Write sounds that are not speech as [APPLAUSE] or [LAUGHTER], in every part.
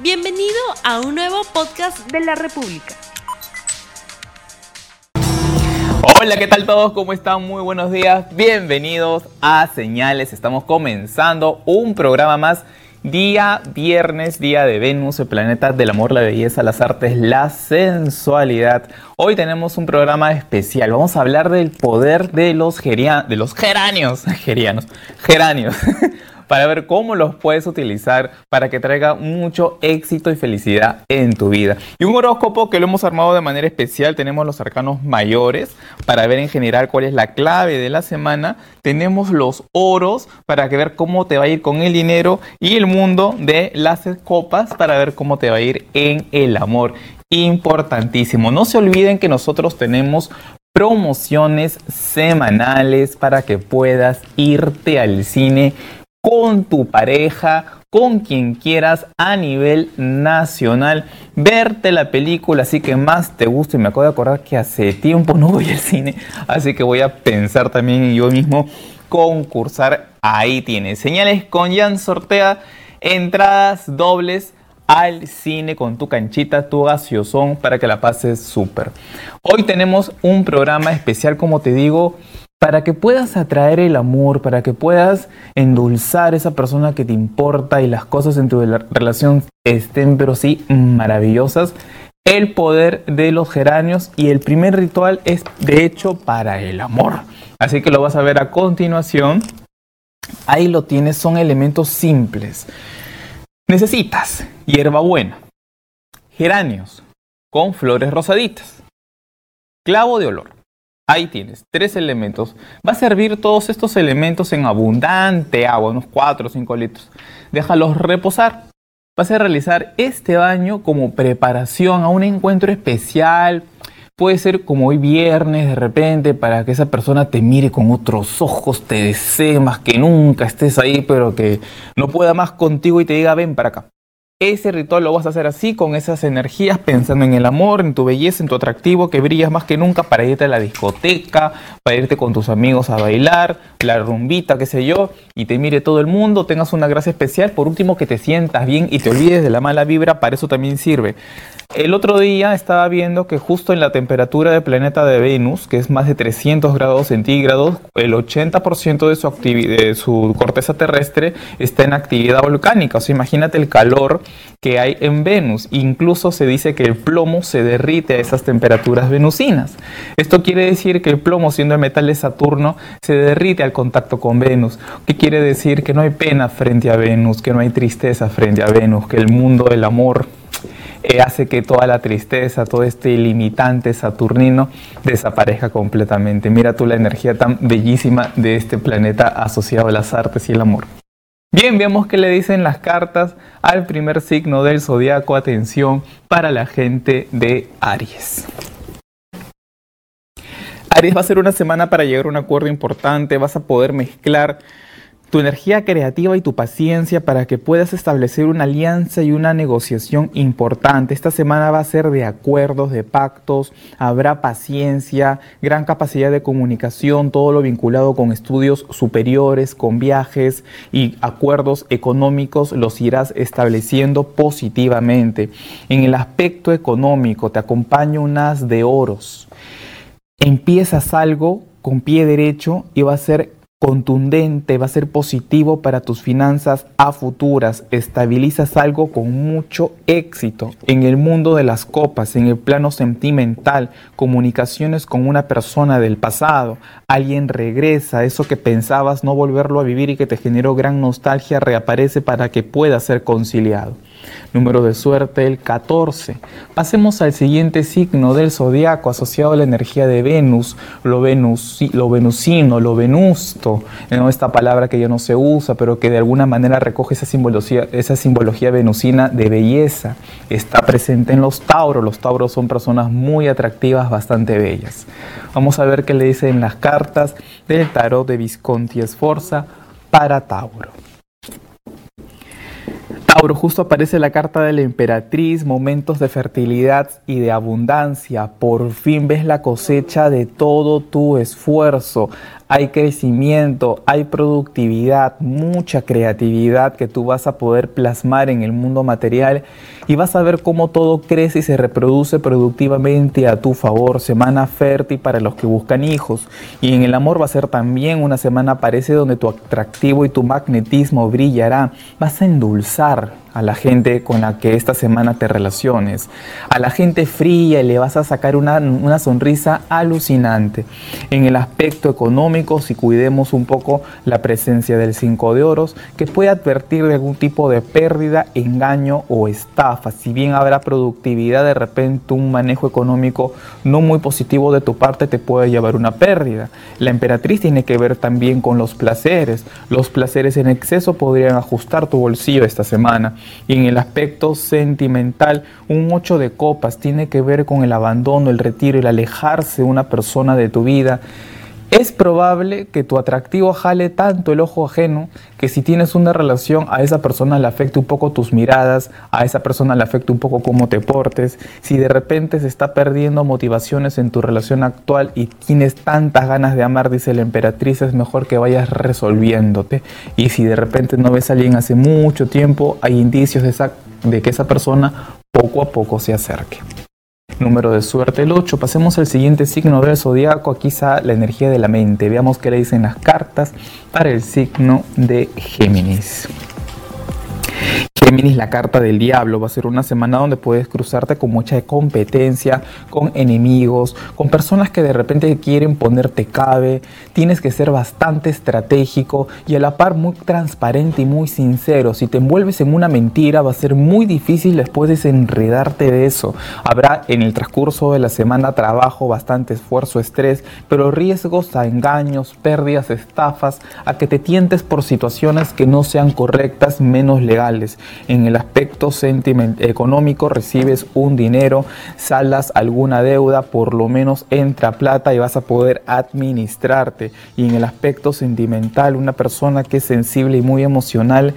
Bienvenido a un nuevo podcast de la República. Hola, ¿qué tal todos? ¿Cómo están? Muy buenos días. Bienvenidos a Señales. Estamos comenzando un programa más. Día viernes, día de Venus, el planeta del amor, la belleza, las artes, la sensualidad. Hoy tenemos un programa especial. Vamos a hablar del poder de los, de los geranios. [LAUGHS] Gerianos. Geranios. Para ver cómo los puedes utilizar para que traiga mucho éxito y felicidad en tu vida. Y un horóscopo que lo hemos armado de manera especial, tenemos los arcanos mayores para ver en general cuál es la clave de la semana, tenemos los oros para que ver cómo te va a ir con el dinero y el mundo de las copas para ver cómo te va a ir en el amor. Importantísimo. No se olviden que nosotros tenemos promociones semanales para que puedas irte al cine con tu pareja, con quien quieras a nivel nacional, verte la película así que más te gusta y me acabo de acordar que hace tiempo no voy al cine, así que voy a pensar también yo mismo concursar. Ahí tienes señales con Jan Sortea, entradas dobles al cine con tu canchita, tu gaseosón para que la pases súper. Hoy tenemos un programa especial, como te digo, para que puedas atraer el amor, para que puedas endulzar esa persona que te importa y las cosas en tu relación estén, pero sí, maravillosas, el poder de los geranios y el primer ritual es de hecho para el amor. Así que lo vas a ver a continuación. Ahí lo tienes, son elementos simples. Necesitas hierbabuena, geranios con flores rosaditas, clavo de olor, Ahí tienes, tres elementos. Va a servir todos estos elementos en abundante agua, unos 4 o 5 litros. Déjalos reposar. Vas a realizar este baño como preparación a un encuentro especial. Puede ser como hoy viernes de repente para que esa persona te mire con otros ojos, te desee más que nunca, estés ahí, pero que no pueda más contigo y te diga ven para acá. Ese ritual lo vas a hacer así, con esas energías, pensando en el amor, en tu belleza, en tu atractivo, que brillas más que nunca para irte a la discoteca, para irte con tus amigos a bailar, la rumbita, qué sé yo, y te mire todo el mundo, tengas una gracia especial. Por último, que te sientas bien y te olvides de la mala vibra, para eso también sirve. El otro día estaba viendo que justo en la temperatura del planeta de Venus, que es más de 300 grados centígrados, el 80% de su, de su corteza terrestre está en actividad volcánica. O sea, imagínate el calor que hay en Venus. Incluso se dice que el plomo se derrite a esas temperaturas venusinas. Esto quiere decir que el plomo, siendo el metal de Saturno, se derrite al contacto con Venus. ¿Qué quiere decir? Que no hay pena frente a Venus, que no hay tristeza frente a Venus, que el mundo del amor hace que toda la tristeza, todo este limitante saturnino desaparezca completamente. Mira tú la energía tan bellísima de este planeta asociado a las artes y el amor. Bien, veamos qué le dicen las cartas al primer signo del zodiaco. Atención para la gente de Aries. Aries va a ser una semana para llegar a un acuerdo importante, vas a poder mezclar tu energía creativa y tu paciencia para que puedas establecer una alianza y una negociación importante. Esta semana va a ser de acuerdos, de pactos, habrá paciencia, gran capacidad de comunicación, todo lo vinculado con estudios superiores, con viajes y acuerdos económicos los irás estableciendo positivamente. En el aspecto económico te acompaña un as de oros. Empiezas algo con pie derecho y va a ser contundente, va a ser positivo para tus finanzas a futuras. Estabilizas algo con mucho éxito en el mundo de las copas, en el plano sentimental, comunicaciones con una persona del pasado. Alguien regresa, eso que pensabas no volverlo a vivir y que te generó gran nostalgia reaparece para que pueda ser conciliado. Número de suerte el 14. Pasemos al siguiente signo del zodiaco asociado a la energía de Venus, lo, lo venusino, lo venusto, esta palabra que ya no se usa, pero que de alguna manera recoge esa simbología, venusina de belleza. Está presente en los tauros. Los tauros son personas muy atractivas, bastante bellas. Vamos a ver qué le dicen las cartas del tarot de Visconti Esforza para Tauro. Tauro, justo aparece la carta de la emperatriz, momentos de fertilidad y de abundancia. Por fin ves la cosecha de todo tu esfuerzo. Hay crecimiento, hay productividad, mucha creatividad que tú vas a poder plasmar en el mundo material y vas a ver cómo todo crece y se reproduce productivamente a tu favor. Semana fértil para los que buscan hijos. Y en el amor va a ser también una semana parece donde tu atractivo y tu magnetismo brillará. Vas a endulzar a la gente con la que esta semana te relaciones. A la gente fría le vas a sacar una, una, sonrisa alucinante. En el aspecto económico, si cuidemos un poco la presencia del 5 de oros, que puede advertir de algún tipo de pérdida, engaño o estafa. Si bien habrá productividad, de repente un manejo económico no muy positivo de tu parte te puede llevar una pérdida. La emperatriz tiene que ver también con los placeres. Los placeres en exceso podrían ajustar tu bolsillo esta semana. Y en el aspecto sentimental, un 8 de copas tiene que ver con el abandono, el retiro, el alejarse de una persona de tu vida. Es probable que tu atractivo jale tanto el ojo ajeno que si tienes una relación a esa persona le afecte un poco tus miradas, a esa persona le afecte un poco cómo te portes. Si de repente se está perdiendo motivaciones en tu relación actual y tienes tantas ganas de amar, dice la emperatriz, es mejor que vayas resolviéndote. Y si de repente no ves a alguien hace mucho tiempo, hay indicios de, de que esa persona poco a poco se acerque. Número de suerte el 8. Pasemos al siguiente signo del zodiaco. Aquí está la energía de la mente. Veamos qué le dicen las cartas para el signo de Géminis. Géminis, la carta del diablo, va a ser una semana donde puedes cruzarte con mucha competencia, con enemigos, con personas que de repente quieren ponerte cabe. Tienes que ser bastante estratégico y a la par muy transparente y muy sincero. Si te envuelves en una mentira, va a ser muy difícil después desenredarte de eso. Habrá en el transcurso de la semana trabajo, bastante esfuerzo, estrés, pero riesgos a engaños, pérdidas, estafas, a que te tientes por situaciones que no sean correctas, menos legales en el aspecto económico recibes un dinero, saldas alguna deuda, por lo menos entra plata y vas a poder administrarte. Y en el aspecto sentimental, una persona que es sensible y muy emocional,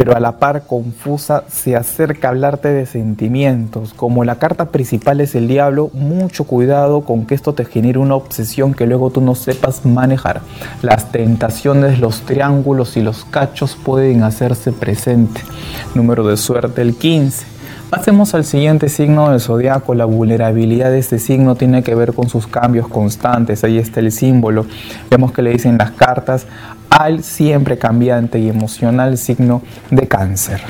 pero a la par confusa, se acerca a hablarte de sentimientos. Como la carta principal es el diablo, mucho cuidado con que esto te genere una obsesión que luego tú no sepas manejar. Las tentaciones, los triángulos y los cachos pueden hacerse presente. Número de suerte el 15. Pasemos al siguiente signo del zodiaco. La vulnerabilidad de este signo tiene que ver con sus cambios constantes. Ahí está el símbolo. Vemos que le dicen las cartas al siempre cambiante y emocional signo de cáncer.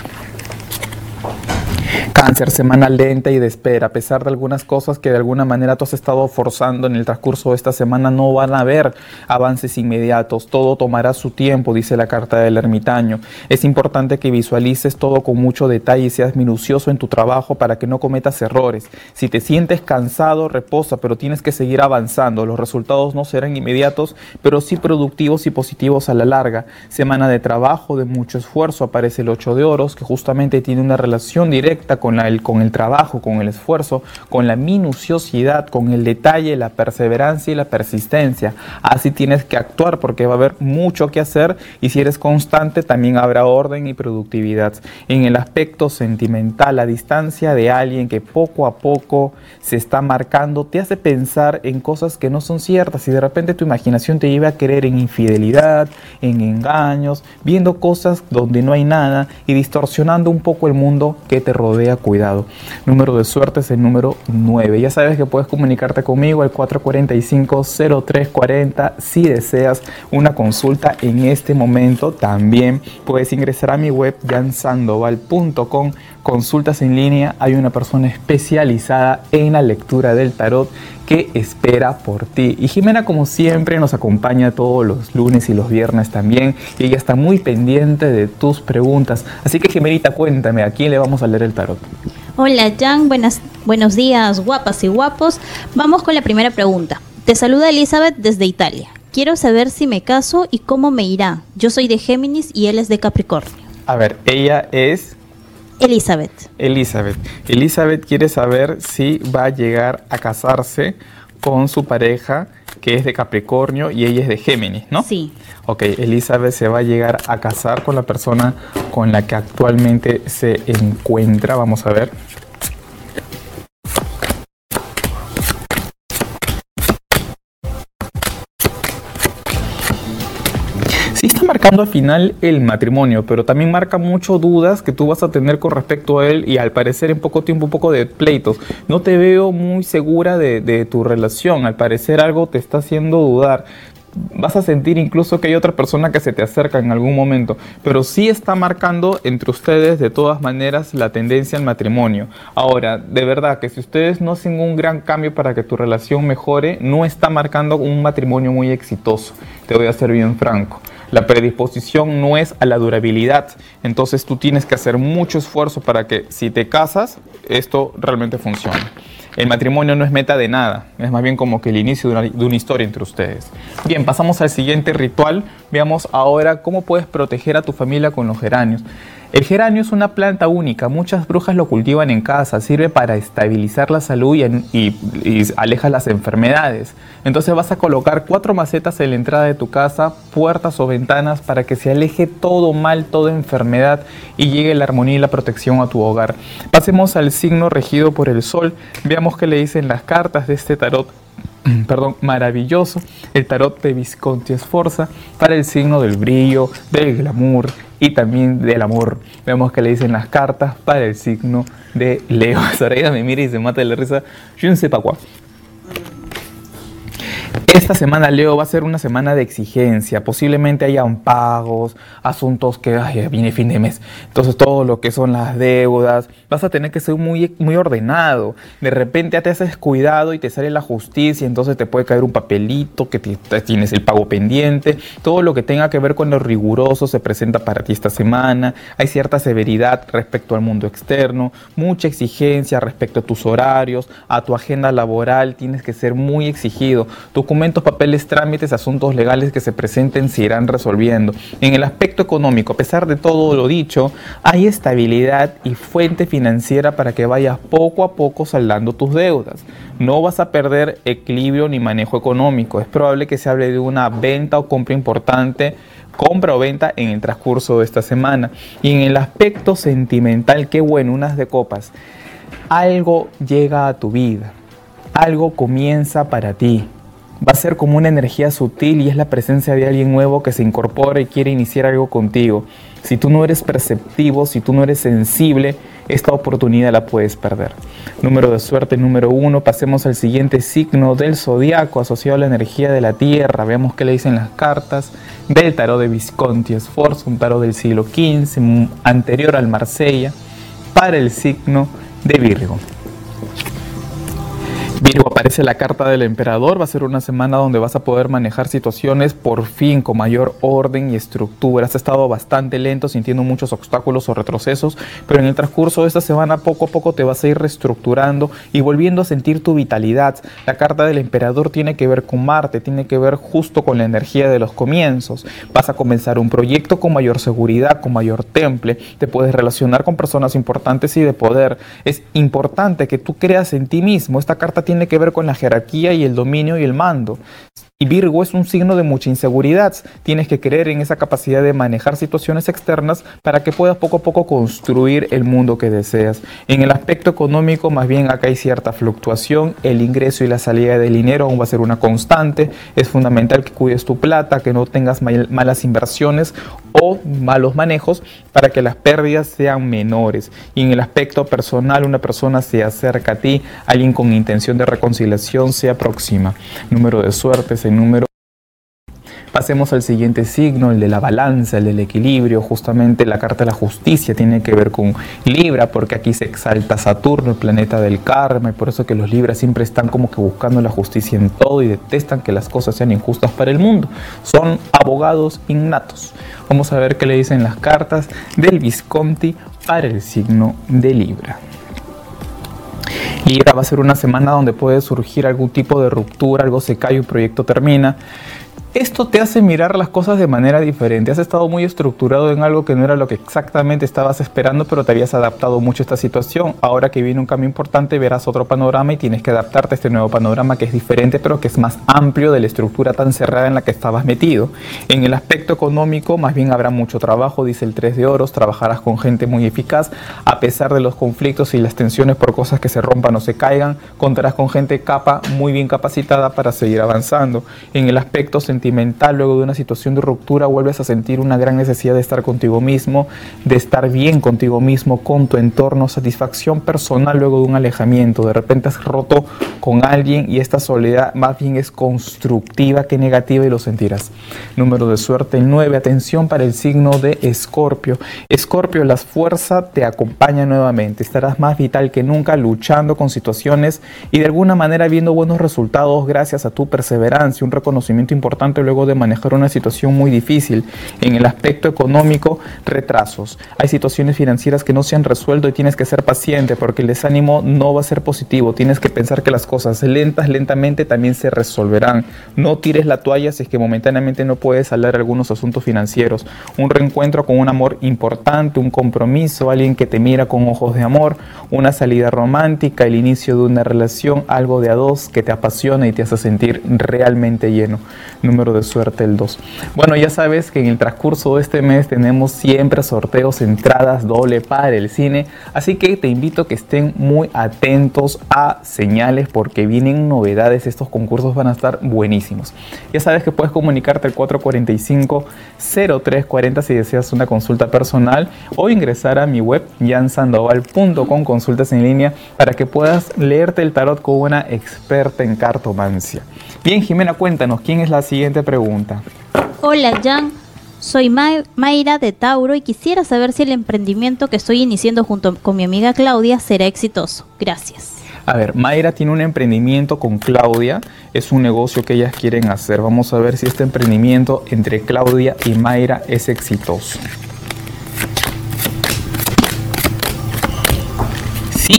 Cáncer, semana lenta y de espera. A pesar de algunas cosas que de alguna manera tú has estado forzando en el transcurso de esta semana, no van a haber avances inmediatos. Todo tomará su tiempo, dice la carta del ermitaño. Es importante que visualices todo con mucho detalle y seas minucioso en tu trabajo para que no cometas errores. Si te sientes cansado, reposa, pero tienes que seguir avanzando. Los resultados no serán inmediatos, pero sí productivos y positivos a la larga. Semana de trabajo, de mucho esfuerzo. Aparece el 8 de oros, que justamente tiene una relación directa con, el, con el trabajo, con el esfuerzo, con la minuciosidad, con el detalle, la perseverancia y la persistencia. Así tienes que actuar porque va a haber mucho que hacer y si eres constante también habrá orden y productividad. En el aspecto sentimental, la distancia de alguien que poco a poco se está marcando te hace pensar en cosas que no son ciertas y de repente tu imaginación te lleva a querer en infidelidad, en engaños, viendo cosas donde no hay nada y distorsionando un poco el mundo que te rodea cuidado. Número de suerte es el número 9. Ya sabes que puedes comunicarte conmigo al 445-0340 si deseas una consulta en este momento. También puedes ingresar a mi web jansandoval.com consultas en línea, hay una persona especializada en la lectura del tarot que espera por ti. Y Jimena, como siempre, nos acompaña todos los lunes y los viernes también. Y ella está muy pendiente de tus preguntas. Así que, Jimenita, cuéntame, ¿a quién le vamos a leer el tarot? Hola, Jan. Buenas, buenos días, guapas y guapos. Vamos con la primera pregunta. Te saluda Elizabeth desde Italia. Quiero saber si me caso y cómo me irá. Yo soy de Géminis y él es de Capricornio. A ver, ella es Elizabeth. Elizabeth. Elizabeth quiere saber si va a llegar a casarse con su pareja que es de Capricornio y ella es de Géminis, ¿no? Sí. Ok, Elizabeth se va a llegar a casar con la persona con la que actualmente se encuentra. Vamos a ver. Marcando al final el matrimonio, pero también marca mucho dudas que tú vas a tener con respecto a él y al parecer en poco tiempo un poco de pleitos. No te veo muy segura de, de tu relación, al parecer algo te está haciendo dudar vas a sentir incluso que hay otra persona que se te acerca en algún momento, pero sí está marcando entre ustedes de todas maneras la tendencia al matrimonio. Ahora, de verdad que si ustedes no hacen un gran cambio para que tu relación mejore, no está marcando un matrimonio muy exitoso. Te voy a ser bien franco. La predisposición no es a la durabilidad, entonces tú tienes que hacer mucho esfuerzo para que si te casas, esto realmente funcione. El matrimonio no es meta de nada, es más bien como que el inicio de una, de una, historia entre ustedes. Bien, pasamos al siguiente ritual. Veamos ahora cómo puedes proteger a tu familia con los geranios. El geranio es una planta única, muchas brujas lo cultivan en casa, sirve para estabilizar la salud y, y, aleja las enfermedades. Entonces vas a colocar cuatro macetas en la entrada de tu casa, puertas o ventanas para que se aleje todo mal, toda enfermedad y llegue la armonía y la protección a tu hogar. Pasemos al signo regido por el sol, veamos qué le dicen las cartas de este tarot [CLEARS THROAT] perdón, maravilloso, el tarot de Visconti Esforza para el signo del brillo, del glamour y también del amor. Vemos que le dicen las cartas para el signo de Leo. [LAUGHS] Soraya me mira y se mata de la risa. Yo no sé para cuál. Esta semana, Leo, va a ser una semana de exigencia. Posiblemente hayan pagos, asuntos que ay, viene fin de mes. Entonces, todo lo que son las deudas, vas a tener que ser muy, muy ordenado. De repente te has descuidado y te sale la justicia, entonces te puede caer un papelito que tienes el pago pendiente. Todo lo que tenga que ver con lo riguroso se presenta para ti esta semana. Hay cierta severidad respecto al mundo externo, mucha exigencia respecto a tus horarios, a tu agenda laboral. Tienes que ser muy exigido. Papeles, trámites, asuntos legales que se presenten se irán resolviendo. En el aspecto económico, a pesar de todo lo dicho, hay estabilidad y fuente financiera para que vayas poco a poco saldando tus deudas. No vas a perder equilibrio ni manejo económico. Es probable que se hable de una venta o compra importante compra o venta en el transcurso de esta semana. Y en el aspecto sentimental, qué bueno, unas de copas. Algo llega a tu vida, algo comienza para ti. Va a ser como una energía sutil y es la presencia de alguien nuevo que se incorpora y quiere iniciar algo contigo. Si tú no eres perceptivo, si tú no eres sensible, esta oportunidad la puedes perder. Número de suerte número uno, pasemos al siguiente signo del zodiaco asociado a la energía de la Tierra. Veamos qué le dicen las cartas del tarot de Visconti Sforza, un tarot del siglo XV, anterior al Marsella, para el signo de Virgo. Aparece la carta del emperador, va a ser una semana donde vas a poder manejar situaciones por fin con mayor orden y estructura. Has estado bastante lento, sintiendo muchos obstáculos o retrocesos, pero en el transcurso de esta semana poco a poco te vas a ir reestructurando y volviendo a sentir tu vitalidad. La carta del emperador tiene que ver con Marte, tiene que ver justo con la energía de los comienzos. Vas a comenzar un proyecto con mayor seguridad, con mayor temple, te puedes relacionar con personas importantes y de poder. Es importante que tú creas en ti mismo. Esta carta tiene que ver con la jerarquía y el dominio y el mando. Y Virgo es un signo de mucha inseguridad. Tienes que creer en esa capacidad de manejar situaciones externas para que puedas poco a poco construir el mundo que deseas. En el aspecto económico, más bien acá hay cierta fluctuación. El ingreso y la salida del dinero aún va a ser una constante. Es fundamental que cuides tu plata, que no tengas malas inversiones o malos manejos para que las pérdidas sean menores. Y en el aspecto personal, una persona se acerca a ti, alguien con intención de reconciliación se aproxima. Número de suerte, ese número. Pasemos al siguiente signo, el de la balanza, el del equilibrio. Justamente la carta de la justicia tiene que ver con Libra, porque aquí se exalta Saturno, el planeta del karma, y por eso que los Libras siempre están como que buscando la justicia en todo y detestan que las cosas sean injustas para el mundo. Son abogados innatos. Vamos a ver qué le dicen las cartas del Visconti para el signo de Libra. Libra va a ser una semana donde puede surgir algún tipo de ruptura, algo se cae, un proyecto termina. Esto te hace mirar las cosas de manera diferente. Has estado muy estructurado en algo que no era lo que exactamente estabas esperando, pero te habías adaptado mucho a esta situación. Ahora que viene un cambio importante, verás otro panorama y tienes que adaptarte a este nuevo panorama que es diferente, pero que es más amplio de la estructura tan cerrada en la que estabas metido. En el aspecto económico, más bien habrá mucho trabajo, dice el 3 de oros, trabajarás con gente muy eficaz, a pesar de los conflictos y las tensiones por cosas que se rompan o se caigan, contarás con gente capa muy bien capacitada para seguir avanzando. En el aspecto sentimental, luego de una situación de ruptura, vuelves a sentir una gran necesidad de estar contigo mismo, de estar bien contigo mismo, con tu entorno, satisfacción personal luego de un alejamiento. De repente has roto con alguien y esta soledad más bien es constructiva que negativa y lo sentirás. Número de suerte el 9. Atención para el signo de Escorpio. Escorpio, la fuerza te acompaña nuevamente. Estarás más vital que nunca luchando con situaciones y de alguna manera viendo buenos resultados gracias a tu perseverancia, un reconocimiento importante luego de manejar una situación muy difícil. En el aspecto económico, retrasos. Hay situaciones financieras que no se han resuelto y tienes que ser paciente porque el desánimo no va a ser positivo. Tienes que pensar que las cosas lentas, lentamente también se resolverán. No tires la toalla si es que momentáneamente no puedes hablar algunos asuntos financieros. Un reencuentro con un amor importante, un compromiso, alguien que te mira con ojos de amor, una salida romántica, el inicio de una relación, algo de a dos que te apasiona y te hace sentir realmente lleno. Número de suerte el 2. Bueno, ya sabes que en el transcurso de este mes tenemos siempre sorteos, entradas doble para el cine, así que te invito a que estén muy atentos a señales porque vienen novedades, estos concursos van a estar buenísimos. Ya sabes que puedes comunicarte al 445-0340 si deseas una consulta personal o ingresar a mi web jansandoval.com consultas en línea para que puedas leerte el tarot con una experta en cartomancia. Bien, Jimena, cuéntanos, ¿quién es la siguiente pregunta? Hola, Jan. Soy Mayra de Tauro y quisiera saber si el emprendimiento que estoy iniciando junto con mi amiga Claudia será exitoso. Gracias. A ver, Mayra tiene un emprendimiento con Claudia, es un negocio que ellas quieren hacer. Vamos a ver si este emprendimiento entre Claudia y Mayra es exitoso.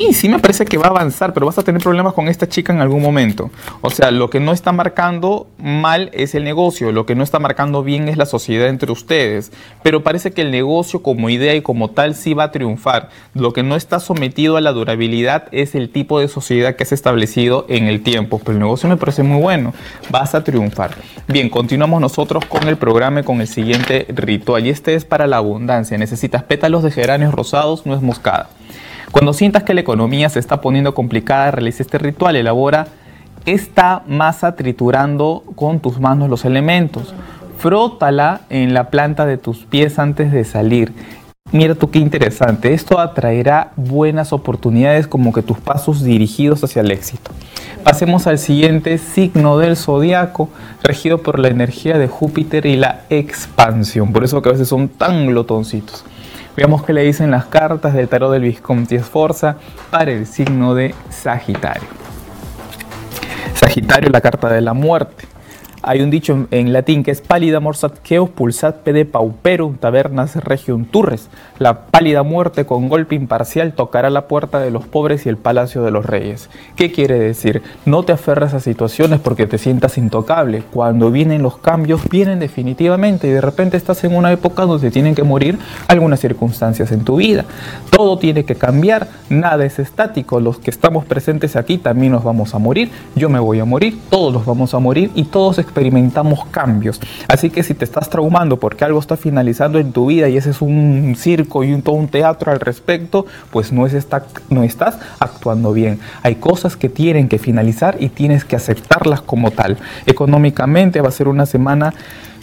Sí, sí me parece que va a avanzar, pero vas a tener problemas con esta chica en algún momento. O sea, lo que no está marcando mal es el negocio, lo que no está marcando bien es la sociedad entre ustedes, pero parece que el negocio como idea y como tal sí va a triunfar. Lo que no está sometido a la durabilidad es el tipo de sociedad que has establecido en el tiempo, pero el negocio me parece muy bueno, vas a triunfar. Bien, continuamos nosotros con el programa y con el siguiente ritual y este es para la abundancia. Necesitas pétalos de geranios rosados, no es moscada. Cuando sientas que la economía se está poniendo complicada, realiza este ritual, elabora esta masa triturando con tus manos los elementos. Frótala en la planta de tus pies antes de salir. Mira tú qué interesante, esto atraerá buenas oportunidades como que tus pasos dirigidos hacia el éxito. Pasemos al siguiente signo del zodiaco, regido por la energía de Júpiter y la expansión. Por eso a veces son tan glotoncitos. Veamos qué le dicen las cartas del tarot del Visconti Esforza para el signo de Sagitario. Sagitario, la carta de la muerte. Hay un dicho en, latín que es pálida morsat queos pulsat pede pauperum tabernas regium turres. La pálida muerte con golpe imparcial tocará la puerta de los pobres y el palacio de los reyes. ¿Qué quiere decir? No te aferras a situaciones porque te sientas intocable. Cuando vienen los cambios, vienen definitivamente y de repente estás en una época donde tienen que morir algunas circunstancias en tu vida. Todo tiene que cambiar, nada es estático. Los que estamos presentes aquí también nos vamos a morir. Yo me voy a morir, todos nos vamos a morir y todos experimentamos cambios. Así que si te estás traumando porque algo está finalizando en tu vida y ese es un circo y un, todo un teatro al respecto, pues no, es no estás actuando bien. Hay cosas que tienen que finalizar y tienes que aceptarlas como tal. Económicamente va a ser una semana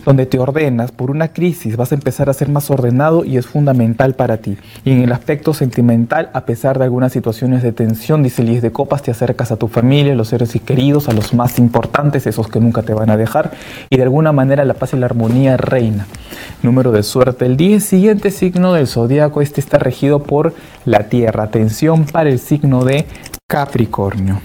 donde te ordenas por una crisis, vas a empezar a ser más ordenado y es fundamental para ti. Y en el aspecto sentimental, a pesar de algunas situaciones de tensión, dice Liz de Copas, te acercas a tu familia, a los seres y queridos, a los más importantes, esos que nunca te van a dejar, y de alguna manera la paz y la armonía reina. Número de suerte, el 10, siguiente signo del zodiaco, este está regido por la Tierra. Atención para el signo de Capricornio.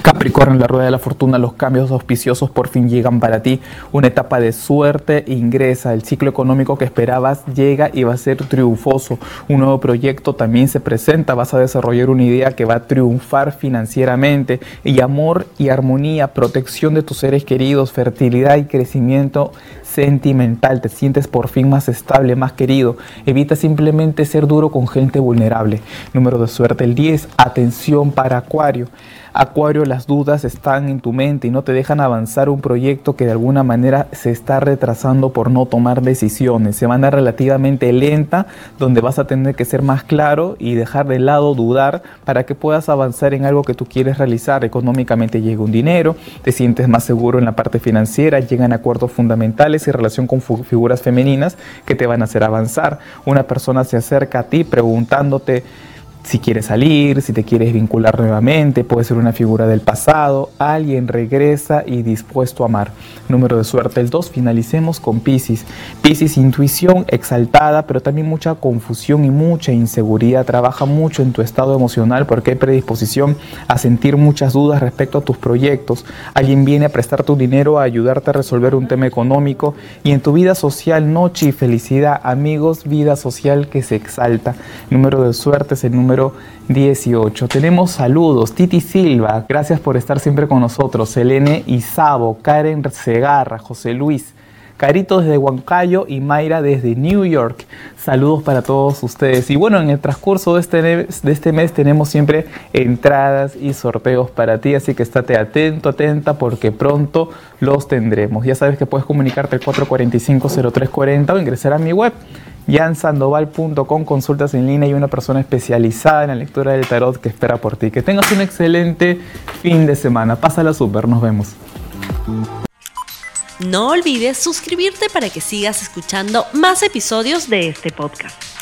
Capricornio en la rueda de la fortuna, los cambios auspiciosos por fin llegan para ti. Una etapa de suerte ingresa, el ciclo económico que esperabas llega y va a ser triunfoso. Un nuevo proyecto también se presenta, vas a desarrollar una idea que va a triunfar financieramente. Y amor y armonía, protección de tus seres queridos, fertilidad y crecimiento sentimental, te sientes por fin más estable, más querido. Evita simplemente ser duro con gente vulnerable. Número de suerte el 10, atención para Acuario. Acuario, las dudas están en tu mente y no te dejan avanzar un proyecto que de alguna manera se está retrasando por no tomar decisiones. Se van a relativamente lenta, donde vas a tener que ser más claro y dejar de lado dudar para que puedas avanzar en algo que tú quieres realizar. Económicamente llega un dinero, te sientes más seguro en la parte financiera, llegan acuerdos fundamentales en relación con figuras femeninas que te van a hacer avanzar. Una persona se acerca a ti preguntándote si quieres salir, si te quieres vincular nuevamente, puede ser una figura del pasado, alguien regresa y dispuesto a amar. Número de suerte el 2, finalicemos con Pisces. Pisces, intuición exaltada, pero también mucha confusión y mucha inseguridad. Trabaja mucho en tu estado emocional porque hay predisposición a sentir muchas dudas respecto a tus proyectos. Alguien viene a prestar tu dinero, a ayudarte a resolver un tema económico y en tu vida social, noche y felicidad, amigos, vida social que se exalta. Número de suerte es el número 18. Tenemos saludos. Titi Silva, gracias por estar siempre con nosotros. Selene Isabo, Karen Segarra, José Luis. Carito desde Huancayo y Mayra desde New York. Saludos para todos ustedes. Y bueno, en el transcurso de este, de este mes tenemos siempre entradas y sorteos para ti, así que estate atento, atenta, porque pronto los tendremos. Ya sabes que puedes comunicarte al 445-0340 o ingresar a mi web jansandoval.com, consultas en línea y una persona especializada en la lectura del tarot que espera por ti. Que tengas un excelente fin de semana. Pásala súper, nos vemos. No olvides suscribirte para que sigas escuchando más episodios de este podcast.